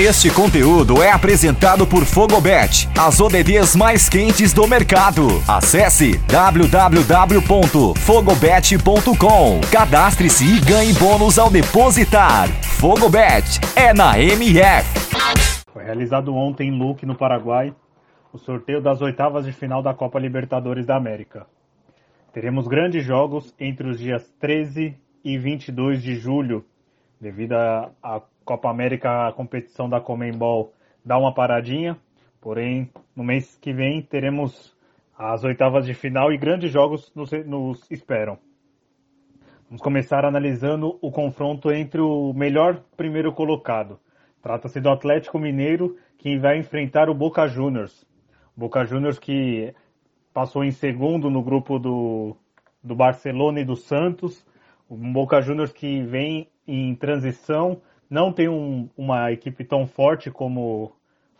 Este conteúdo é apresentado por Fogobet, as ODDs mais quentes do mercado. Acesse www.fogobet.com. Cadastre-se e ganhe bônus ao depositar. Fogobet é na MF. Foi realizado ontem em Luque, no Paraguai, o sorteio das oitavas de final da Copa Libertadores da América. Teremos grandes jogos entre os dias 13 e 22 de julho, devido à Copa América, a competição da Comembol dá uma paradinha, porém no mês que vem teremos as oitavas de final e grandes jogos nos, nos esperam. Vamos começar analisando o confronto entre o melhor primeiro colocado. Trata-se do Atlético Mineiro, que vai enfrentar o Boca Juniors. Boca Juniors que passou em segundo no grupo do, do Barcelona e do Santos. O Boca Juniors que vem em transição, não tem um, uma equipe tão forte como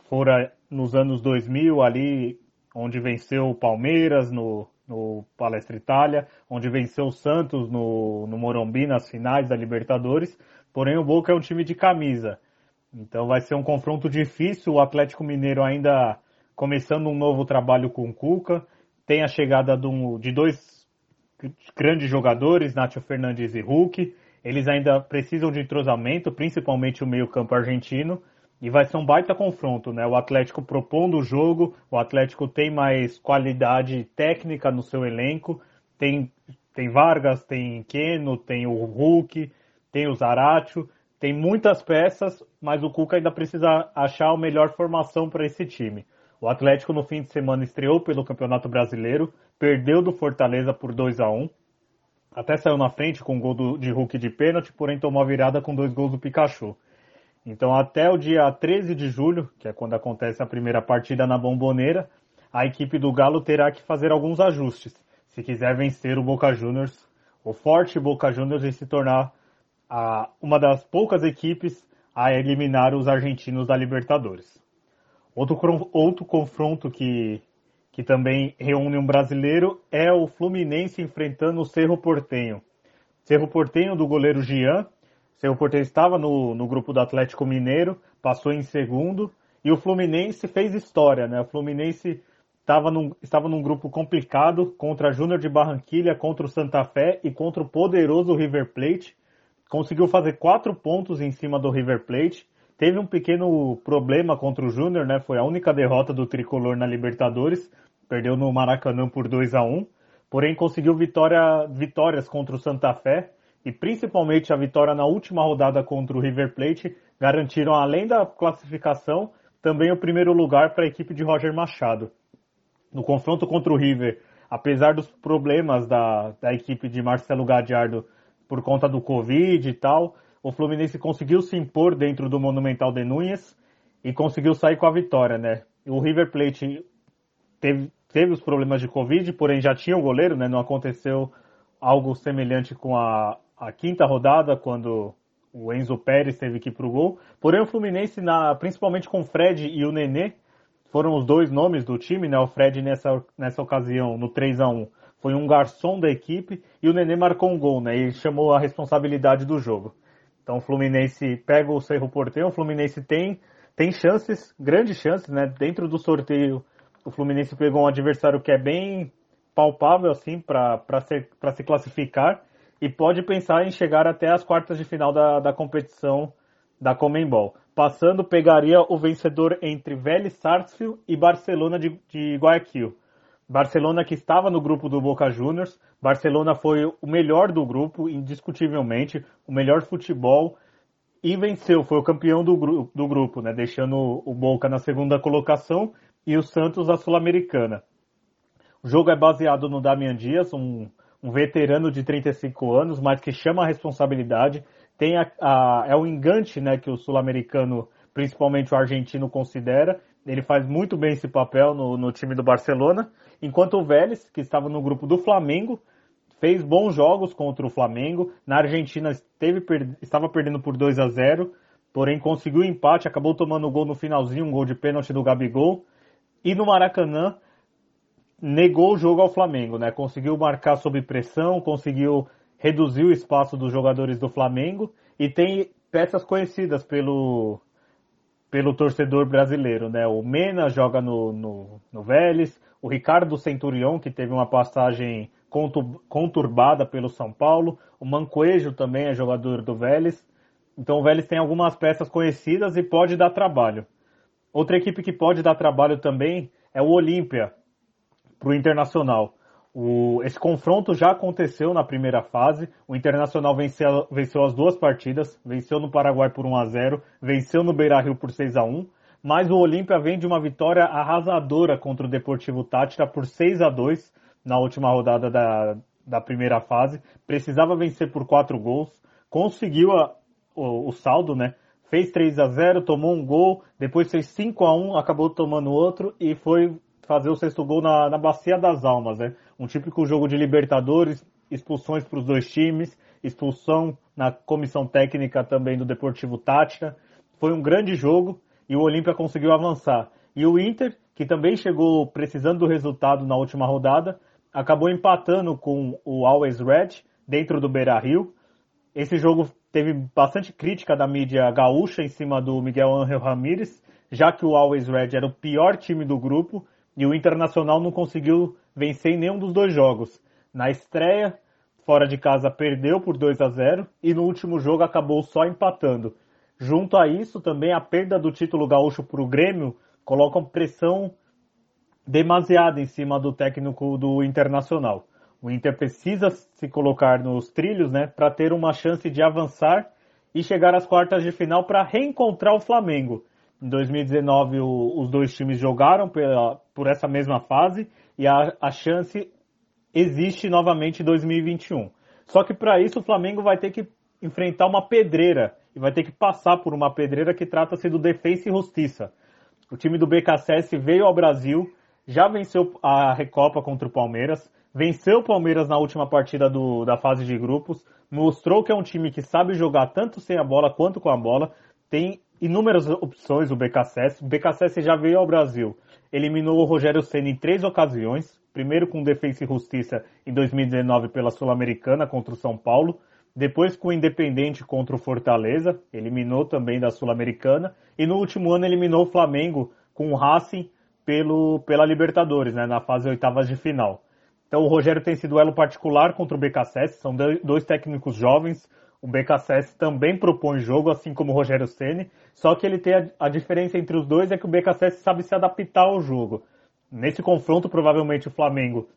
fora nos anos 2000, ali onde venceu o Palmeiras no, no Palestra Itália, onde venceu o Santos no, no Morumbi nas finais da Libertadores. Porém, o Boca é um time de camisa. Então vai ser um confronto difícil. O Atlético Mineiro ainda começando um novo trabalho com o Cuca. Tem a chegada de dois grandes jogadores, Nacho Fernandes e Hulk. Eles ainda precisam de entrosamento, principalmente o meio-campo argentino. E vai ser um baita confronto, né? O Atlético propondo o jogo, o Atlético tem mais qualidade técnica no seu elenco. Tem, tem Vargas, tem Keno, tem o Hulk, tem o Zaratio. Tem muitas peças, mas o Cuca ainda precisa achar a melhor formação para esse time. O Atlético no fim de semana estreou pelo Campeonato Brasileiro, perdeu do Fortaleza por 2 a 1 até saiu na frente com um gol do, de Hulk de pênalti, porém tomou a virada com dois gols do Pikachu. Então até o dia 13 de julho, que é quando acontece a primeira partida na Bomboneira, a equipe do Galo terá que fazer alguns ajustes, se quiser vencer o Boca Juniors, o forte Boca Juniors e se tornar a, uma das poucas equipes a eliminar os argentinos da Libertadores. Outro, outro confronto que, que também reúne um brasileiro é o Fluminense enfrentando o Cerro Portenho. Cerro Portenho do goleiro Gian. Cerro Portenho estava no, no grupo do Atlético Mineiro, passou em segundo e o Fluminense fez história, né? O Fluminense estava num, estava num grupo complicado contra Júnior de Barranquilha, contra o Santa Fé e contra o poderoso River Plate. Conseguiu fazer quatro pontos em cima do River Plate Teve um pequeno problema contra o Júnior, né? Foi a única derrota do tricolor na Libertadores. Perdeu no Maracanã por 2 a 1 porém conseguiu vitória, vitórias contra o Santa Fé e principalmente a vitória na última rodada contra o River Plate garantiram, além da classificação, também o primeiro lugar para a equipe de Roger Machado. No confronto contra o River, apesar dos problemas da, da equipe de Marcelo Gadiardo por conta do Covid e tal, o Fluminense conseguiu se impor dentro do Monumental de Núñez e conseguiu sair com a vitória, né? O River Plate teve, teve os problemas de Covid, porém já tinha o goleiro, né? Não aconteceu algo semelhante com a, a quinta rodada, quando o Enzo Pérez teve que ir pro gol. Porém, o Fluminense, na, principalmente com o Fred e o Nenê, foram os dois nomes do time, né? O Fred nessa, nessa ocasião, no 3 a 1 foi um garçom da equipe e o Nenê marcou um gol, né? E chamou a responsabilidade do jogo. Então o Fluminense pega o Cerro Porteiro, o Fluminense tem, tem chances, grandes chances, né? Dentro do sorteio, o Fluminense pegou um adversário que é bem palpável assim para se, se classificar e pode pensar em chegar até as quartas de final da, da competição da Comembol. Passando, pegaria o vencedor entre Vélez Sarsfield e Barcelona de, de Guayaquil. Barcelona que estava no grupo do Boca Juniors. Barcelona foi o melhor do grupo, indiscutivelmente, o melhor futebol e venceu, foi o campeão do, gru do grupo, né, deixando o Boca na segunda colocação e o Santos a Sul-Americana. O jogo é baseado no Damian Dias, um, um, veterano de 35 anos, mas que chama a responsabilidade. Tem a, a, é o engante né, que o sul-americano, principalmente o argentino, considera. Ele faz muito bem esse papel no, no time do Barcelona enquanto o Vélez, que estava no grupo do Flamengo, fez bons jogos contra o Flamengo. Na Argentina esteve, estava perdendo por 2 a 0, porém conseguiu empate, acabou tomando o gol no finalzinho, um gol de pênalti do Gabigol. E no Maracanã negou o jogo ao Flamengo, né? Conseguiu marcar sob pressão, conseguiu reduzir o espaço dos jogadores do Flamengo e tem peças conhecidas pelo pelo torcedor brasileiro, né? O Mena joga no, no, no Vélez, o Ricardo Centurion, que teve uma passagem conturbada pelo São Paulo, o Mancoejo também é jogador do Vélez, então o Vélez tem algumas peças conhecidas e pode dar trabalho. Outra equipe que pode dar trabalho também é o Olímpia, para o Internacional. O, esse confronto já aconteceu na primeira fase. O Internacional venceu, venceu as duas partidas, venceu no Paraguai por 1 a 0, venceu no Beira-Rio por 6 a 1, mas o Olímpia vem de uma vitória arrasadora contra o Deportivo Tátira por 6 a 2 na última rodada da, da primeira fase. Precisava vencer por 4 gols, conseguiu a, o, o saldo, né? Fez 3 a 0, tomou um gol, depois fez 5 a 1, acabou tomando outro e foi fazer o sexto gol na, na Bacia das Almas, né? Um típico jogo de Libertadores, expulsões para os dois times, expulsão na comissão técnica também do Deportivo Tática. Foi um grande jogo e o Olímpia conseguiu avançar. E o Inter, que também chegou precisando do resultado na última rodada, acabou empatando com o Always Red dentro do Beira-Rio. Esse jogo teve bastante crítica da mídia gaúcha em cima do Miguel Ángel Ramírez, já que o Always Red era o pior time do grupo e o Internacional não conseguiu vencer em nenhum dos dois jogos. Na estreia, fora de casa, perdeu por 2 a 0 e no último jogo acabou só empatando. Junto a isso, também a perda do título gaúcho para o Grêmio coloca pressão demasiada em cima do técnico do Internacional. O Inter precisa se colocar nos trilhos né, para ter uma chance de avançar e chegar às quartas de final para reencontrar o Flamengo. Em 2019, o, os dois times jogaram pela, por essa mesma fase e a, a chance existe novamente em 2021. Só que para isso o Flamengo vai ter que enfrentar uma pedreira e vai ter que passar por uma pedreira que trata-se do Defensa e Justiça. O time do BKSS veio ao Brasil, já venceu a Recopa contra o Palmeiras, venceu o Palmeiras na última partida do, da fase de grupos, mostrou que é um time que sabe jogar tanto sem a bola quanto com a bola, tem inúmeras opções o BKSS. O BKSS já veio ao Brasil, eliminou o Rogério Senna em três ocasiões, primeiro com Defensa e Justiça em 2019 pela Sul-Americana contra o São Paulo, depois com o Independente contra o Fortaleza, eliminou também da Sul-Americana, e no último ano eliminou o Flamengo com o Racing pelo, pela Libertadores, né, na fase oitavas de final. Então o Rogério tem esse duelo particular contra o BKSS, são dois técnicos jovens, o BKSS também propõe jogo, assim como o Rogério Ceni, só que ele tem a, a, diferença entre os dois é que o BKSS sabe se adaptar ao jogo. Nesse confronto, provavelmente o Flamengo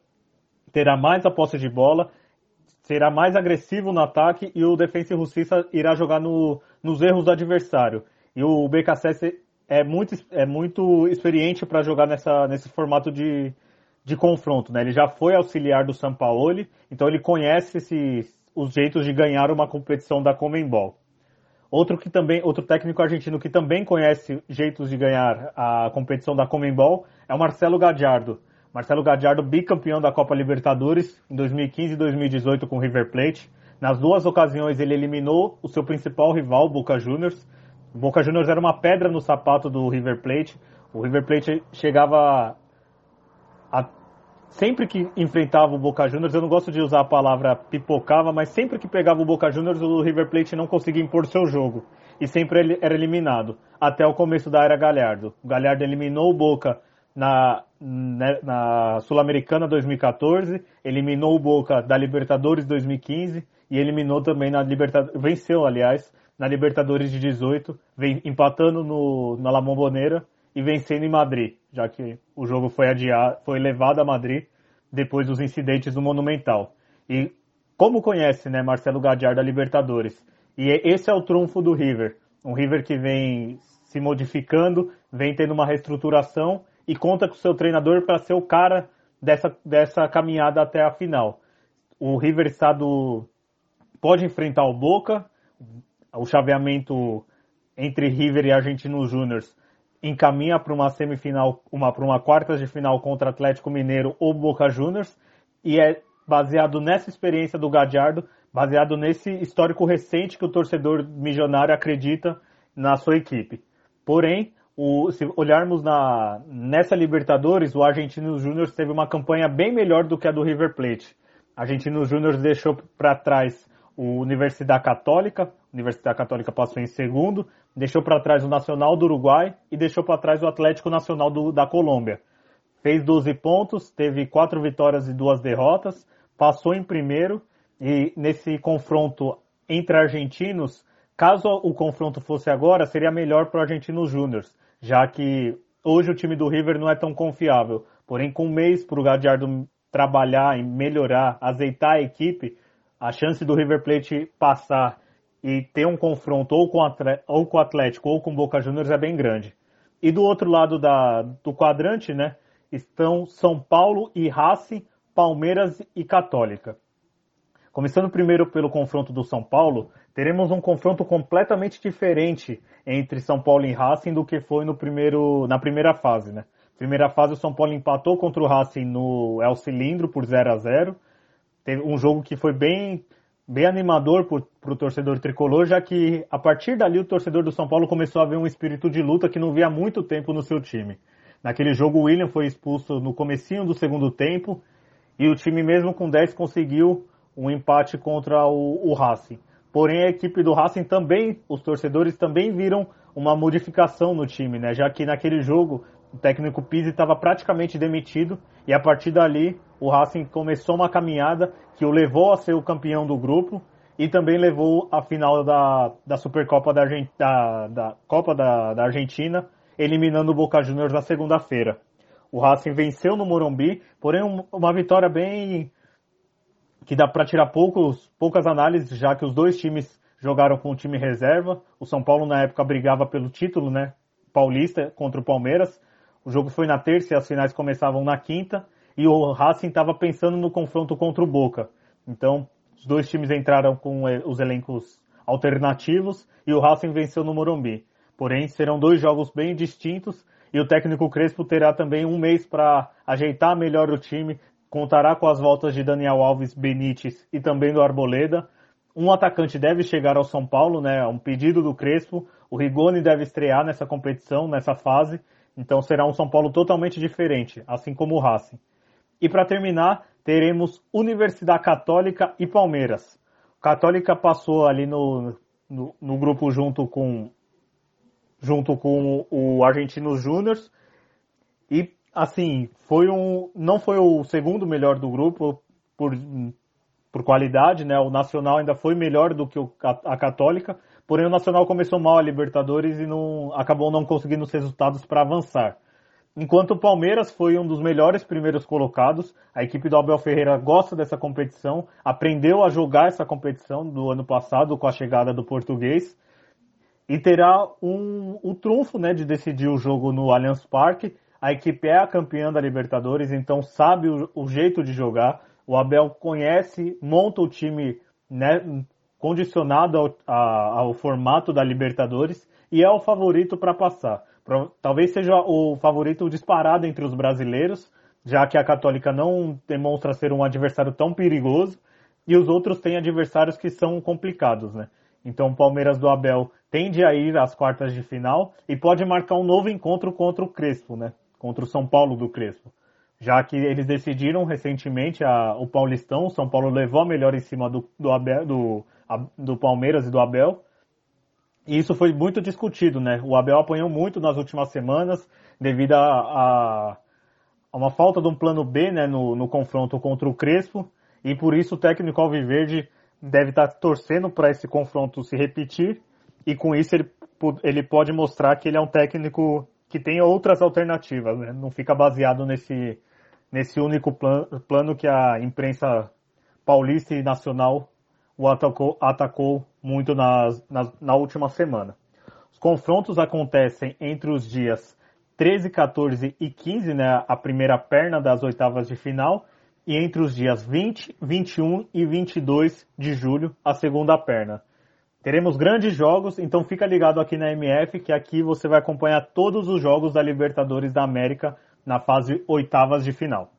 terá mais a posse de bola, será mais agressivo no ataque e o Defensa e Justiça irá jogar no, nos erros do adversário. E o BKSS é muito, é muito experiente para jogar nessa, nesse formato de, de confronto. Né? Ele já foi auxiliar do Sampaoli, então ele conhece esse os jeitos de ganhar uma competição da Comembol. Outro que também, outro técnico argentino que também conhece jeitos de ganhar a competição da Comembol é o Marcelo Gadiardo. Marcelo Gadiardo, bicampeão da Copa Libertadores em 2015 e 2018 com o River Plate. Nas duas ocasiões ele eliminou o seu principal rival, Boca Juniors. Boca Juniors era uma pedra no sapato do River Plate. O River Plate chegava sempre que enfrentava o Boca Juniors, eu não gosto de usar a palavra pipocava, mas sempre que pegava o Boca Juniors, o River Plate não conseguia impor seu jogo. E sempre ele era eliminado, até o começo da era Galhardo. O Galhardo eliminou o Boca na, né, na Sul-Americana 2014, eliminou o Boca da Libertadores 2015 e eliminou também na Libertadores, venceu, aliás, na Libertadores de 18, vem empatando no, na La Bombonera e vencendo em Madrid, já que o jogo foi adiado, foi levado a Madrid depois dos incidentes do Monumental. E como conhece, né, Marcelo Gadiardo da Libertadores. E esse é o trunfo do River, um River que vem se modificando, vem tendo uma reestruturação e conta com o seu treinador para ser o cara dessa, dessa caminhada até a final. O River está do, pode enfrentar o Boca, o chaveamento entre River e Argentinos Júniors encaminha para uma semifinal, uma para uma quartas de final contra Atlético Mineiro ou Boca Juniors e é baseado nessa experiência do Gadiardo, baseado nesse histórico recente que o torcedor milionário acredita na sua equipe. Porém, o, se olharmos na, nessa Libertadores, o Argentino Júnior teve uma campanha bem melhor do que a do River Plate. Argentino Júnior deixou para trás o Universidade Católica. Universidade Católica passou em segundo, deixou para trás o Nacional do Uruguai e deixou para trás o Atlético Nacional do, da Colômbia. Fez 12 pontos, teve quatro vitórias e duas derrotas, passou em primeiro e nesse confronto entre argentinos, caso o confronto fosse agora, seria melhor para o Argentinos Júniors, já que hoje o time do River não é tão confiável. Porém, com um mês para o Gadiardo trabalhar e melhorar, azeitar a equipe, a chance do River Plate passar e ter um confronto ou com, ou com o Atlético ou com o Boca Juniors é bem grande. E do outro lado da, do quadrante, né, estão São Paulo e Racing, Palmeiras e Católica. Começando primeiro pelo confronto do São Paulo, teremos um confronto completamente diferente entre São Paulo e Racing do que foi no primeiro, na primeira fase, né? Primeira fase o São Paulo empatou contra o Racing no El Cilindro por 0 a 0 Teve um jogo que foi bem, bem animador para o torcedor tricolor, já que a partir dali o torcedor do São Paulo começou a ver um espírito de luta que não via há muito tempo no seu time. Naquele jogo o William foi expulso no comecinho do segundo tempo e o time mesmo com 10 conseguiu um empate contra o, o Racing. Porém a equipe do Racing também, os torcedores também viram uma modificação no time, né? Já que naquele jogo o técnico Pizzi estava praticamente demitido e a partir dali o Racing começou uma caminhada que o levou a ser o campeão do grupo e também levou à final da, da Supercopa da, da, da Copa da, da Argentina, eliminando o Boca Juniors na segunda-feira. O Racing venceu no Morumbi, porém uma vitória bem que dá para tirar poucos, poucas análises, já que os dois times jogaram com o time reserva. O São Paulo na época brigava pelo título, né, paulista contra o Palmeiras. O jogo foi na terça e as finais começavam na quinta. E o Racing estava pensando no confronto contra o Boca. Então, os dois times entraram com eh, os elencos alternativos e o Racing venceu no Morumbi. Porém, serão dois jogos bem distintos e o técnico Crespo terá também um mês para ajeitar melhor o time, contará com as voltas de Daniel Alves, Benítez e também do Arboleda. Um atacante deve chegar ao São Paulo, né? Um pedido do Crespo. O Rigoni deve estrear nessa competição, nessa fase. Então será um São Paulo totalmente diferente, assim como o Racing. E para terminar, teremos Universidade Católica e Palmeiras. Católica passou ali no, no, no grupo junto com junto com o Argentinos Júnior e assim foi um não foi o segundo melhor do grupo por, por qualidade, né? O Nacional ainda foi melhor do que o, a, a Católica, Porém, o Nacional começou mal a Libertadores e não, acabou não conseguindo os resultados para avançar. Enquanto o Palmeiras foi um dos melhores primeiros colocados, a equipe do Abel Ferreira gosta dessa competição, aprendeu a jogar essa competição do ano passado com a chegada do português e terá um, o trunfo né, de decidir o jogo no Allianz Parque. A equipe é a campeã da Libertadores, então sabe o, o jeito de jogar. O Abel conhece, monta o time né, condicionado ao, a, ao formato da Libertadores e é o favorito para passar. Talvez seja o favorito disparado entre os brasileiros, já que a Católica não demonstra ser um adversário tão perigoso e os outros têm adversários que são complicados, né? Então o Palmeiras do Abel tende a ir às quartas de final e pode marcar um novo encontro contra o Crespo, né? Contra o São Paulo do Crespo. Já que eles decidiram recentemente a, o Paulistão, o São Paulo levou a melhor em cima do, do, Abel, do do Palmeiras e do Abel. E isso foi muito discutido, né? O Abel apanhou muito nas últimas semanas devido a, a, a uma falta de um plano B né, no, no, confronto contra o Crespo. E por isso o técnico Alviverde deve estar torcendo para esse confronto se repetir. E com isso ele, ele pode mostrar que ele é um técnico que tem outras alternativas, né? Não fica baseado nesse, nesse único plan, plano que a imprensa paulista e nacional o atacou, atacou muito na última semana. Os confrontos acontecem entre os dias 13, 14 e 15, né, a primeira perna das oitavas de final, e entre os dias 20, 21 e 22 de julho, a segunda perna. Teremos grandes jogos, então fica ligado aqui na MF, que aqui você vai acompanhar todos os jogos da Libertadores da América na fase oitavas de final.